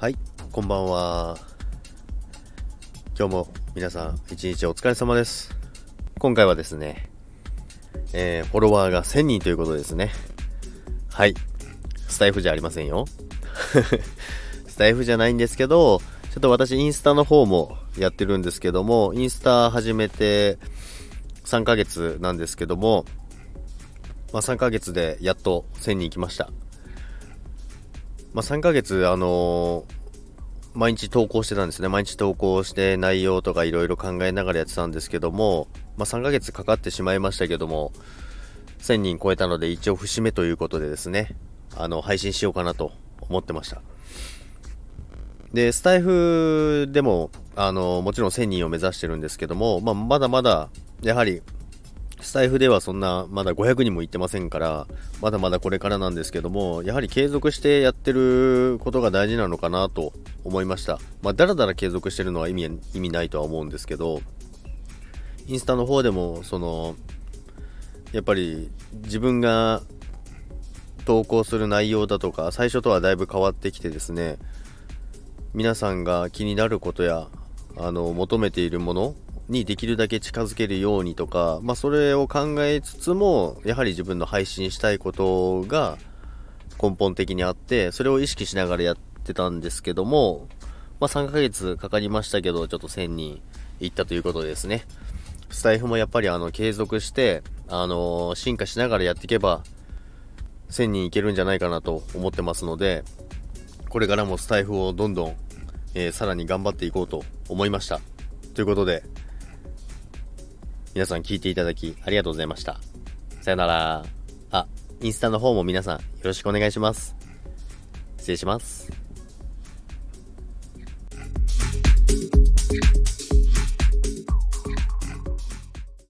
はい、こんばんは。今日も皆さん一日お疲れ様です。今回はですね、えー、フォロワーが1000人ということですね。はい。スタイフじゃありませんよ。スタイフじゃないんですけど、ちょっと私インスタの方もやってるんですけども、インスタ始めて3ヶ月なんですけども、まあ3ヶ月でやっと1000人来ました。まあ、3ヶ月、あのー毎日投稿してたんですね。毎日投稿して内容とかいろいろ考えながらやってたんですけども、まあ、3ヶ月かかってしまいましたけども、1000人超えたので一応節目ということでですね、あの、配信しようかなと思ってました。で、スタイフでも、あの、もちろん1000人を目指してるんですけども、まあ、まだまだ、やはり、スタイフではそんな、まだ500人もいってませんから、まだまだこれからなんですけども、やはり継続してやってることが大事なのかなと思いました。まあ、だらだら継続してるのは意味、意味ないとは思うんですけど、インスタの方でも、その、やっぱり自分が投稿する内容だとか、最初とはだいぶ変わってきてですね、皆さんが気になることや、あの、求めているものにできるだけ近づけるようにとか、まあ、それを考えつつも、やはり自分の配信したいことが根本的にあって、それを意識しながらやってたんですけども、まあ、3ヶ月かかりましたけど、ちょっと1000人行ったということですね。スタイフもやっぱりあの、継続して、あの進化しながらやっていけば、1000人いけるんじゃないかなと思ってますので、これからもスタイフをどんどん、えーさらに頑張っていこうと思いました。ということで、皆さん聞いていただきありがとうございました。さよなら。あ、インスタの方も皆さんよろしくお願いします。失礼します。